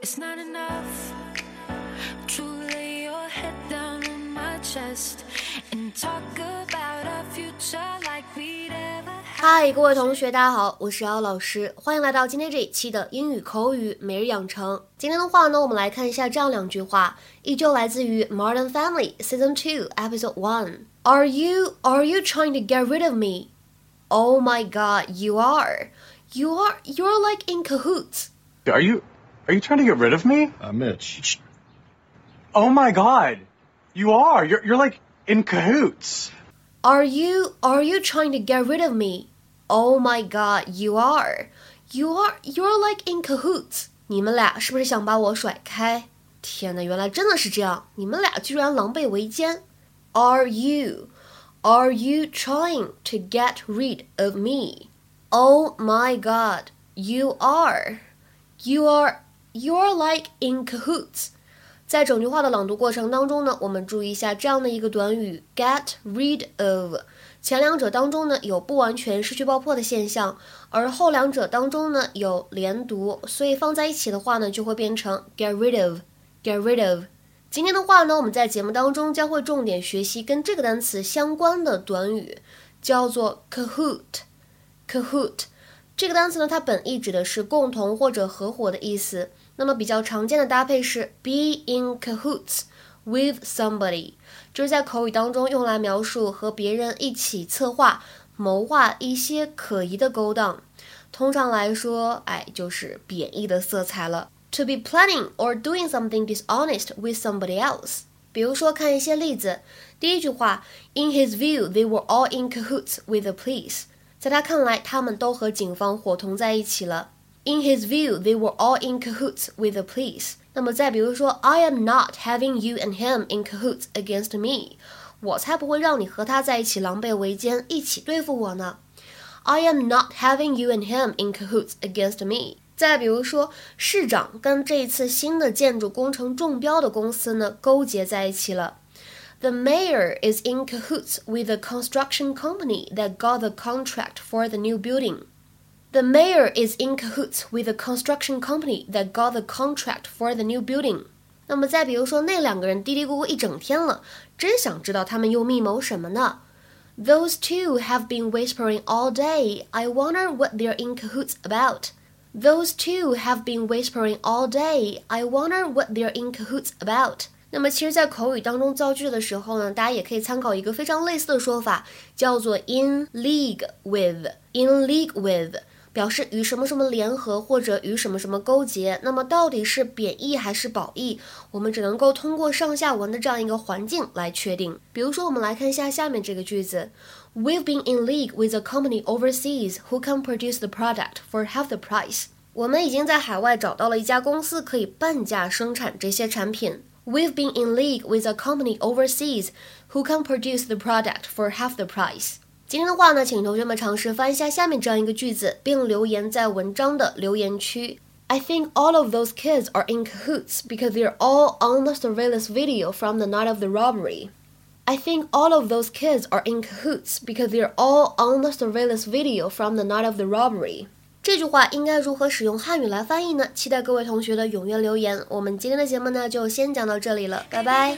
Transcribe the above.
it's not enough to lay your head down on my chest and talk about our future like we'd ever 嗨，各位同学，大家好，我是姚老师，欢迎来到今天这一期的英语口语每日养成。今天的话呢，我们来看一下这样两句话，依旧来自于《Modern Family》Season Two Episode One。Are you Are you trying to get rid of me? Oh my God, you are. You are. You're like in cahoots. Are you are you trying to get rid of me? Uh, Mitch. Oh my god. You are. You're you're like in cahoots. Are you are you trying to get rid of me? Oh my god, you are. You are you're like in cahoots. 你们俩是不是想把我甩开？天呐，原来真的是这样！你们俩居然狼狈为奸。Are you are you trying to get rid of me? Oh my god, you are. You are you're like in cahoots. 在整句话的朗读过程当中呢，我们注意一下这样的一个短语 get rid of。前两者当中呢有不完全失去爆破的现象，而后两者当中呢有连读，所以放在一起的话呢就会变成 get rid of，get rid of。今天的话呢，我们在节目当中将会重点学习跟这个单词相关的短语，叫做 cahoot，cahoot。这个单词呢，它本意指的是共同或者合伙的意思。那么比较常见的搭配是 be in cahoots with somebody，就是在口语当中用来描述和别人一起策划、谋划一些可疑的勾当。通常来说，哎，就是贬义的色彩了。To be planning or doing something dishonest with somebody else。比如说，看一些例子。第一句话，In his view, they were all in cahoots with the police。在他看来，他们都和警方伙同在一起了。In his view, they were all in cahoots with the police. 那么再比如说，I am not having you and him in cahoots against me. 我才不会让你和他在一起狼狈为奸，一起对付我呢。I am not having you and him in cahoots against me. 再比如说，市长跟这一次新的建筑工程中标的公司呢勾结在一起了。The mayor is in cahoots with the construction company that got the contract for the new building. The mayor is in cahoots with the construction company that got the contract for the new building。那么再比如说，那两个人嘀嘀咕咕一整天了，真想知道他们又密谋什么呢？Those two have been whispering all day. I wonder what they're in cahoots about. Those two have been whispering all day. I wonder what they're in cahoots about. 那么其实，在口语当中造句的时候呢，大家也可以参考一个非常类似的说法，叫做 in league with。in league with 表示与什么什么联合或者与什么什么勾结，那么到底是贬义还是褒义，我们只能够通过上下文的这样一个环境来确定。比如说，我们来看一下下面这个句子：We've been in league with a company overseas who can produce the product for half the price。我们已经在海外找到了一家公司，可以半价生产这些产品。We've been in league with a company overseas who can produce the product for half the price。今天的话呢，请同学们尝试翻一下下面这样一个句子，并留言在文章的留言区。I think all of those kids are in cahoots because they're all on the surveillance video from the night of the robbery. I think all of those kids are in cahoots because they're all on the surveillance video from the night of the robbery. 这句话应该如何使用汉语来翻译呢？期待各位同学的踊跃留言。我们今天的节目呢，就先讲到这里了，拜拜。